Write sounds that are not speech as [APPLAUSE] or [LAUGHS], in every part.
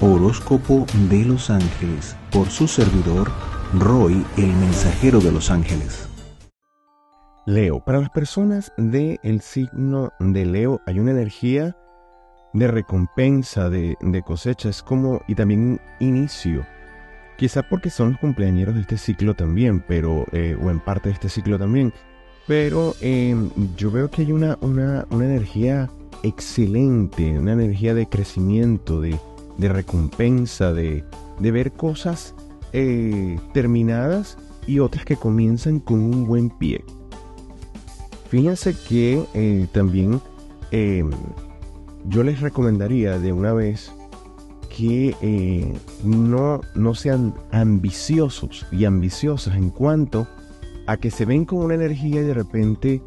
Horóscopo de los Ángeles por su servidor Roy, el mensajero de los ángeles. Leo, para las personas del el signo de Leo hay una energía de recompensa, de, cosecha, es como, y también inicio. Quizá porque son los cumpleañeros de este ciclo también, pero, eh, o en parte de este ciclo también. Pero em, yo veo que hay una, una, una energía excelente, una energía de crecimiento, de, de recompensa, de, de, ver cosas eh, terminadas y otras que comienzan con un buen pie. Fíjense que eh, también eh, yo les recomendaría de una vez que no, no sean ambiciosos y ambiciosas en cuanto a que se ven con una energía y de repente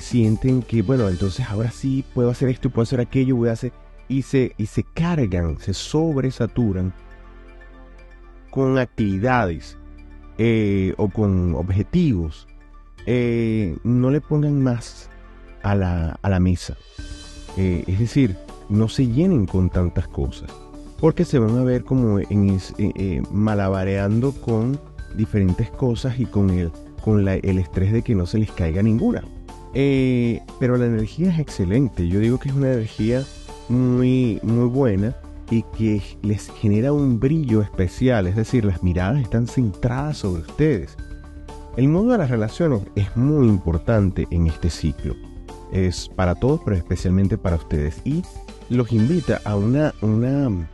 sienten que, bueno, entonces ahora sí puedo hacer esto, puedo hacer aquello, voy a hacer y se, y se cargan, se sobresaturan con actividades eh, o con objetivos, eh, no le pongan más a la, a la mesa. Eh, es decir, no se llenen con tantas cosas, porque se van a ver como malabareando con diferentes cosas y con el, con el estrés de que no se les caiga ninguna. pero la energía es excelente, yo digo que es una energía muy, muy buena y que les genera un brillo especial, es decir, las miradas están centradas sobre ustedes. El modo de las relaciones es muy importante en este ciclo. Es para todos, pero especialmente para ustedes. Y los invita a una, una,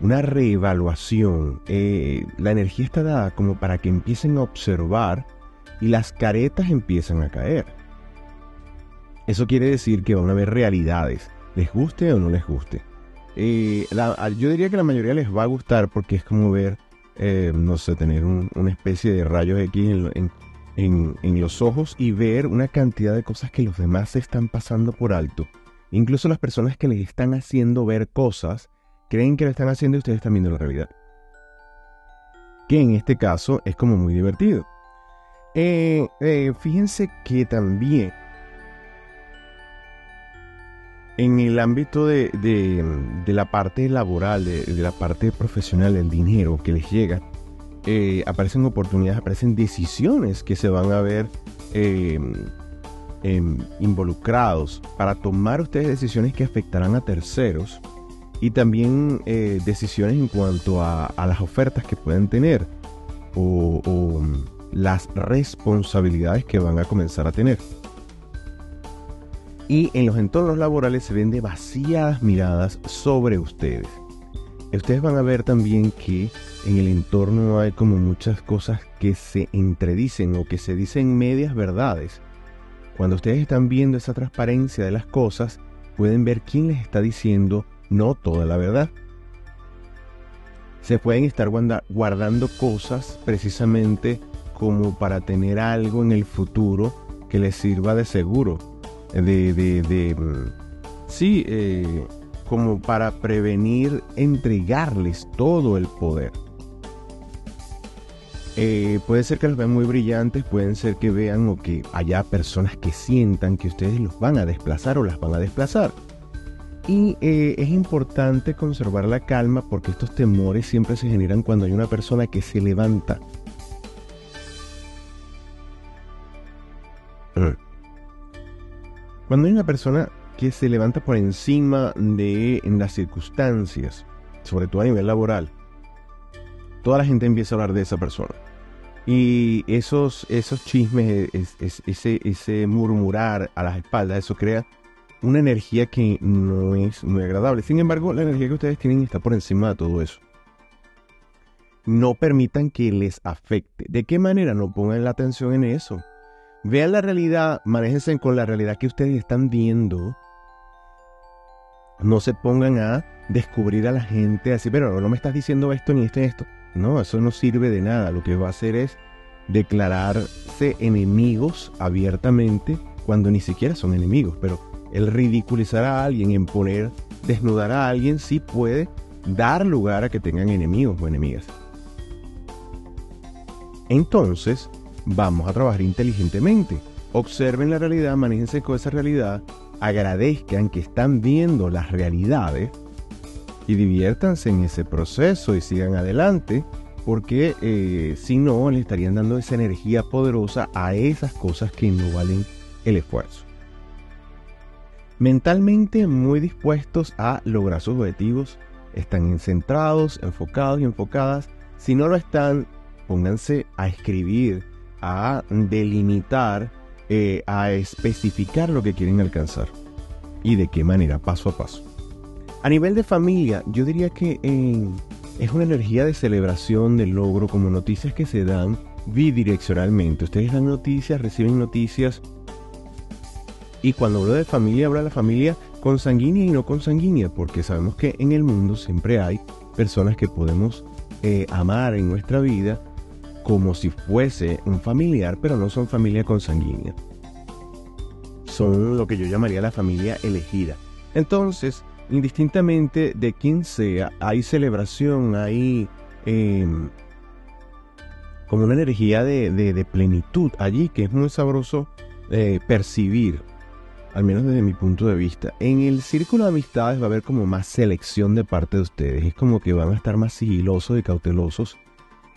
una reevaluación. Eh, la energía está dada como para que empiecen a observar y las caretas empiezan a caer. Eso quiere decir que van a haber realidades les guste o no les guste. Eh, yo diría que la mayoría les va a gustar porque es como ver, eh, no sé, tener una especie de rayos X en, los ojos y ver una cantidad de cosas que los demás están pasando por alto. Incluso las personas que les están haciendo ver cosas creen que lo están haciendo y ustedes están viendo la realidad. Que en este caso es como muy divertido. Eh, fíjense que también en el ámbito de, la parte laboral, de, la parte profesional, el dinero que les llega, eh, aparecen oportunidades, aparecen decisiones que se van a ver em, involucrados para tomar ustedes decisiones que afectarán a terceros y también eh, decisiones en cuanto a, las ofertas que pueden tener o las responsabilidades que van a comenzar a tener. Y en los entornos laborales se ven demasiadas miradas sobre ustedes. Ustedes van a ver también que en el entorno hay como muchas cosas que se entredicen o que se dicen medias verdades. Cuando ustedes están viendo esa transparencia de las cosas, pueden ver quién les está diciendo no toda la verdad. Se pueden estar guardando cosas precisamente como para tener algo en el futuro que les sirva de seguro de, de, mm, sí, eh, como para prevenir entregarles todo el poder. Eh, puede ser que los vean muy brillantes, pueden ser que vean o que haya personas que sientan que ustedes los van a desplazar o las van a desplazar. Y eh, es importante conservar la calma porque estos temores siempre se generan cuando hay una persona que se levanta. Cuando hay una persona que se levanta por encima de en las circunstancias, sobre todo a nivel laboral, toda la gente empieza a hablar de esa persona. Y esos, esos chismes, ese, ese murmurar a las espaldas, eso crea una energía que no es muy agradable. Sin embargo, la energía que ustedes tienen está por encima de todo eso. No permitan que les afecte. ¿De qué manera? No pongan la atención en eso. Vean la realidad, manéjense con la realidad que ustedes están viendo. No se pongan a descubrir a la gente así, pero no me estás diciendo esto ni esto ni esto. No, eso no sirve de nada. Lo que va a hacer es declararse enemigos abiertamente cuando ni siquiera son enemigos. Pero el ridiculizar a alguien, en poner, desnudar a alguien, sí puede dar lugar a que tengan enemigos o enemigas. Entonces, vamos a trabajar inteligentemente. Observen la realidad, manéjense con esa realidad, agradezcan que están viendo las realidades y diviértanse en ese proceso y sigan adelante, porque eh, si no, le estarían dando esa energía poderosa a esas cosas que no valen el esfuerzo. Mentalmente muy dispuestos a lograr sus objetivos, están centrados, enfocados y enfocadas. Si no lo están, pónganse a escribir, a delimitar, eh, a especificar lo que quieren alcanzar y de qué manera, paso a paso. A nivel de familia, yo diría que eh, es una energía de celebración, de logro, como noticias que se dan bidireccionalmente. Ustedes dan noticias, reciben noticias. Y cuando hablo de familia, hablo de la familia consanguínea y no consanguínea, porque sabemos que en el mundo siempre hay personas que podemos eh, amar en nuestra vida como si fuese un familiar, pero no son familia consanguínea. Son lo que yo llamaría la familia elegida. Entonces, indistintamente de quién sea, hay celebración, hay em, como una energía de, plenitud allí que es muy sabroso eh, percibir, al menos desde mi punto de vista. En el círculo de amistades va a haber como más selección de parte de ustedes, es como que van a estar más sigilosos y cautelosos.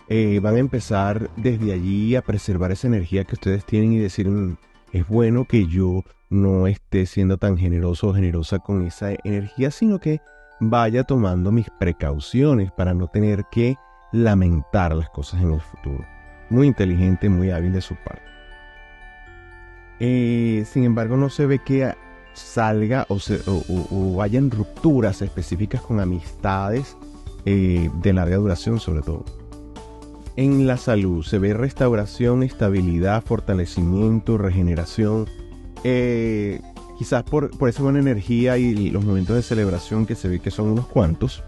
Eh, van a empezar desde allí a preservar esa energía que ustedes tienen y decir, mm, es bueno que yo no esté siendo tan generoso o generosa con esa energía, sino que vaya tomando mis precauciones para no tener que lamentar las cosas en el futuro. Muy inteligente, muy hábil de su parte. Eh, sin embargo, no se ve que salga o, se, hayan rupturas específicas con amistades eh, de larga duración sobre todo. En la salud se ve restauración, estabilidad, fortalecimiento, regeneración. Eh, quizás por, por esa buena energía y los momentos de celebración que se ve que son unos cuantos.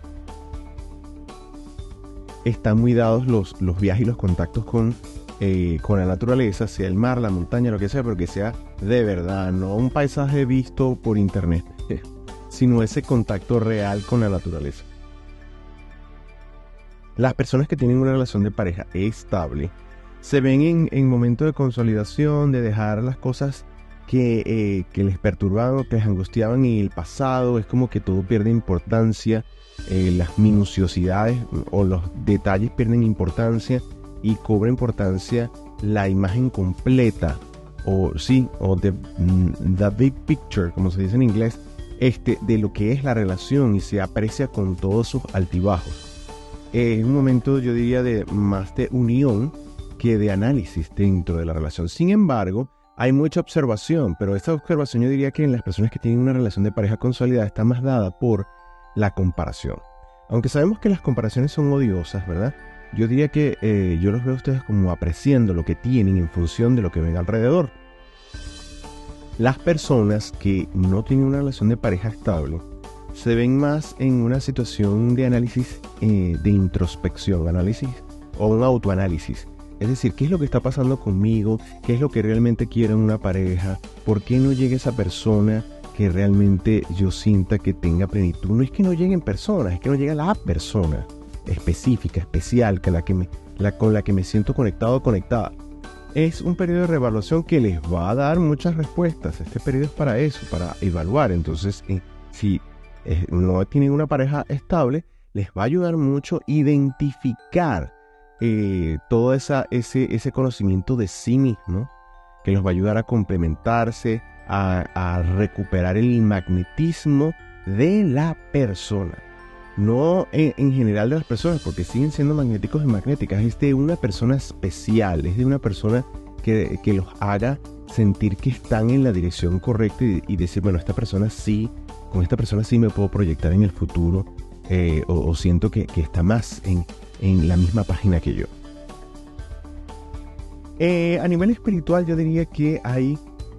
Están muy dados los, los viajes y los contactos con, eh, con la naturaleza, sea el mar, la montaña, lo que sea, pero que sea de verdad, no un paisaje visto por internet, [LAUGHS] sino ese contacto real con la naturaleza. Las personas que tienen una relación de pareja estable se ven en, en momentos de consolidación, de dejar las cosas que, eh, les perturbaban que les angustiaban en el pasado. Es como que todo pierde importancia, eh, las minuciosidades o los detalles pierden importancia y cobra importancia la imagen completa o sí, o the, mm, the big picture, como se dice en inglés, este, de lo que es la relación y se aprecia con todos sus altibajos es un momento, yo diría, de más de unión que de análisis dentro de la relación. Sin embargo, hay mucha observación, pero esta observación yo diría que en las personas que tienen una relación de pareja consolidada está más dada por la comparación. Aunque sabemos que las comparaciones son odiosas, ¿verdad? Yo diría que eh, yo los veo a ustedes como apreciando lo que tienen en función de lo que ven alrededor. Las personas que no tienen una relación de pareja estable se ven más en una situación de análisis, eh, de introspección, análisis o un autoanálisis. Es decir, ¿qué es lo que está pasando conmigo? ¿Qué es lo que realmente quiero en una pareja? ¿Por qué no llega esa persona que realmente yo sienta que tenga plenitud? No es que no lleguen personas, es que no llega la persona específica, especial, la que me, la, con la que me siento conectado o conectada. Es un periodo de reevaluación que les va a dar muchas respuestas. Este periodo es para eso, para evaluar. Entonces, eh, si no tienen una pareja estable, les va a ayudar mucho identificar eh, todo esa, ese, ese conocimiento de sí mismo, que los va a ayudar a complementarse, a, recuperar el magnetismo de la persona. No en, general de las personas, porque siguen siendo magnéticos y magnéticas, es de una persona especial, es de una persona que, los haga sentir que están en la dirección correcta y decir, bueno, esta persona sí con esta persona sí me puedo proyectar en el futuro eh, o, siento que, está más en, la misma página que yo. Eh, a nivel espiritual yo diría que hay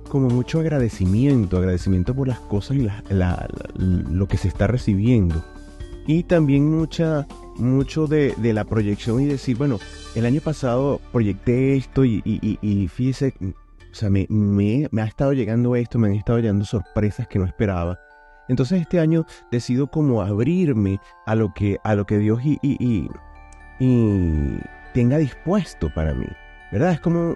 como mucho agradecimiento, agradecimiento por las cosas y lo que se está recibiendo. Y también mucha, mucho de, la proyección y decir, bueno, el año pasado proyecté esto y, y, fíjese, o sea, me, me, ha estado llegando esto, me han estado llegando sorpresas que no esperaba. Entonces este año decido como abrirme a lo que, a lo que Dios y, y, tenga dispuesto para mí. ¿Verdad? Es como,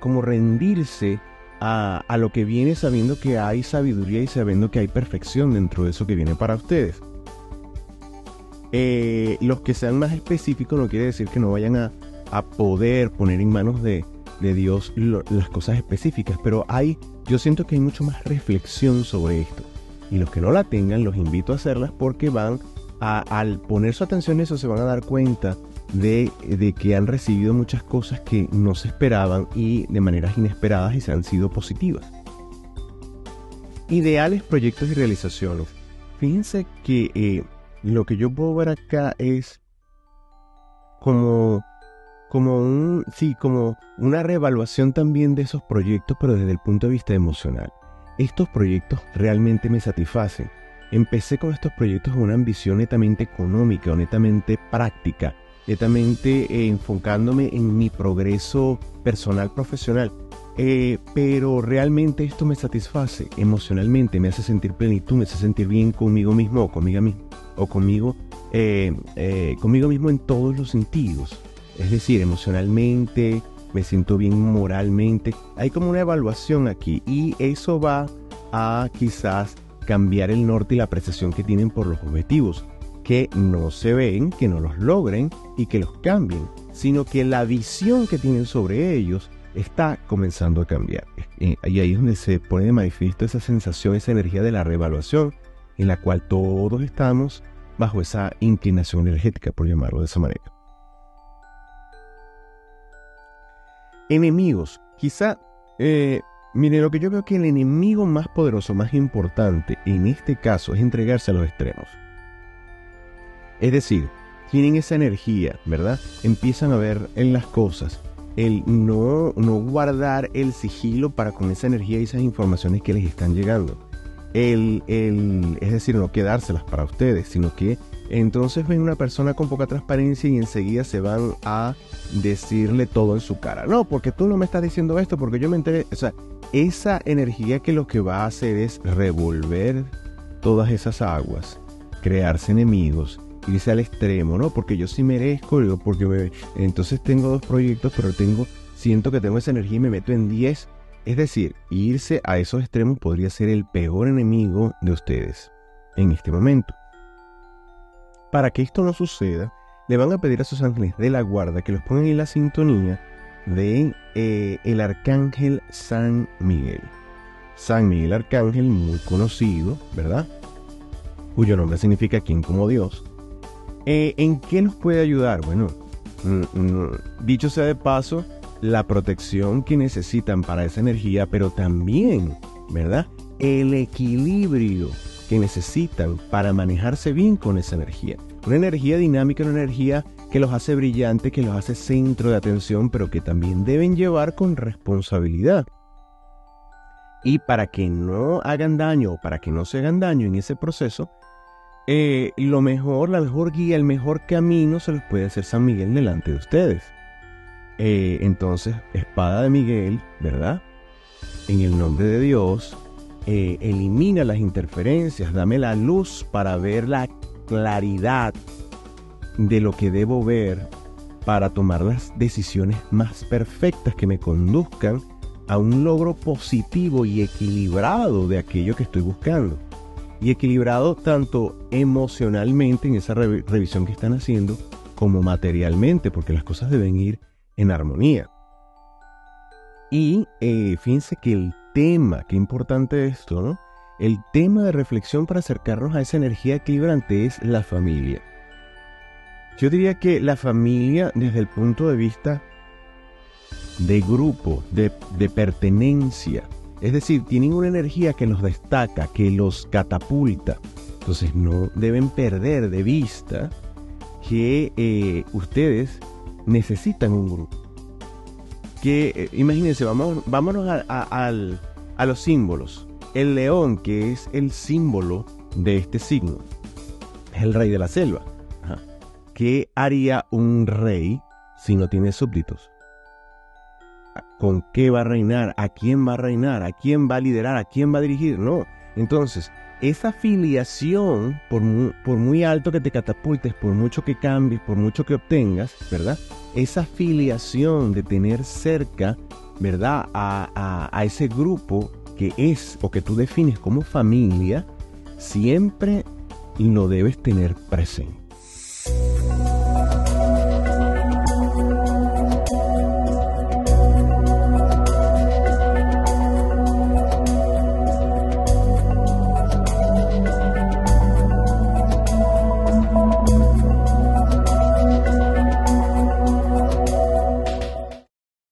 como rendirse a, a, lo que viene sabiendo que hay sabiduría y sabiendo que hay perfección dentro de eso que viene para ustedes. Eh, los que sean más específicos no quiere decir que no vayan a, poder poner en manos de, Dios las cosas específicas, pero hay, yo siento que hay mucho más reflexión sobre esto. Y los que no la tengan, los invito a hacerlas porque van a, al poner su atención en eso, se van a dar cuenta de, de, que han recibido muchas cosas que no se esperaban y de maneras inesperadas y se han sido positivas. Ideales, proyectos y realizaciones. Fíjense que eh, lo que yo puedo ver acá es como, como un, sí, como una reevaluación también de esos proyectos, pero desde el punto de vista emocional. Estos proyectos realmente me satisfacen. Empecé con estos proyectos con una ambición netamente económica, netamente práctica, netamente eh, enfocándome en mi progreso personal profesional. Eh, pero realmente esto me satisface emocionalmente, me hace sentir plenitud, me hace sentir bien conmigo mismo o conmigo mismo, o conmigo, eh, eh, conmigo mismo en todos los sentidos. Es decir, emocionalmente, me siento bien moralmente. Hay como una evaluación aquí y eso va a quizás cambiar el norte y la apreciación que tienen por los objetivos, que no se ven, que no los logren y que los cambien, sino que la visión que tienen sobre ellos está comenzando a cambiar. Y ahí es donde se pone de manifiesto esa sensación, esa energía de la reevaluación, en la cual todos estamos bajo esa inclinación energética, por llamarlo de esa manera. Enemigos. Quizá, eh, mire, lo que yo veo que el enemigo más poderoso, más importante en este caso es entregarse a los extremos. Es decir, tienen esa energía, ¿verdad? Empiezan a ver en las cosas el no, no guardar el sigilo para con esa energía y esas informaciones que les están llegando. El, el, es decir, no quedárselas para ustedes, sino que entonces ven una persona con poca transparencia y enseguida se van a decirle todo en su cara. No, porque tú no me estás diciendo esto, porque yo me enteré. O sea, esa energía que lo que va a hacer es revolver todas esas aguas, crearse enemigos irse al extremo, ¿no? Porque yo sí merezco, porque entonces tengo dos proyectos, pero tengo, siento que tengo esa energía y me meto en 10. Es decir, irse a esos extremos podría ser el peor enemigo de ustedes en este momento. Para que esto no suceda, le van a pedir a sus ángeles de la guarda que los pongan en la sintonía de eh, el arcángel San Miguel. San Miguel Arcángel, muy conocido, ¿verdad? Cuyo nombre significa quien como Dios. Eh, ¿En qué nos puede ayudar? Bueno, mm, mm, dicho sea de paso, la protección que necesitan para esa energía, pero también, ¿verdad? El equilibrio que necesitan para manejarse bien con esa energía. Una energía dinámica, una energía que los hace brillantes, que los hace centro de atención, pero que también deben llevar con responsabilidad. Y para que no hagan daño o para que no se hagan daño en ese proceso, eh, lo mejor, la mejor guía, el mejor camino se los puede hacer San Miguel delante de ustedes. Eh, entonces, espada de Miguel, ¿verdad? En el nombre de Dios, eh, elimina las interferencias, dame la luz para ver la claridad de lo que debo ver para tomar las decisiones más perfectas que me conduzcan a un logro positivo y equilibrado de aquello que estoy buscando y equilibrado tanto emocionalmente en esa revisión que están haciendo como materialmente, porque las cosas deben ir en armonía. Y eh, fíjense que el tema, qué importante esto, ¿no? El tema de reflexión para acercarnos a esa energía equilibrante es la familia. Yo diría que la familia desde el punto de vista de grupo, de, de pertenencia, es decir, tienen una energía que los destaca, que los catapulta. Entonces no deben perder de vista que eh, ustedes necesitan un grupo. Que eh, imagínense, vamos, vámonos a, los símbolos. El león, que es el símbolo de este signo, es el rey de la selva. ¿Qué haría un rey si no tiene súbditos? con qué va a reinar, a quién va a reinar, a quién va a liderar, a quién va a dirigir. No. Entonces, esa filiación, por muy, alto que te catapultes, por mucho que cambies, por mucho que obtengas, ¿verdad? Esa filiación de tener cerca, ¿verdad? A, a ese grupo que es o que tú defines como familia, siempre lo debes tener presente.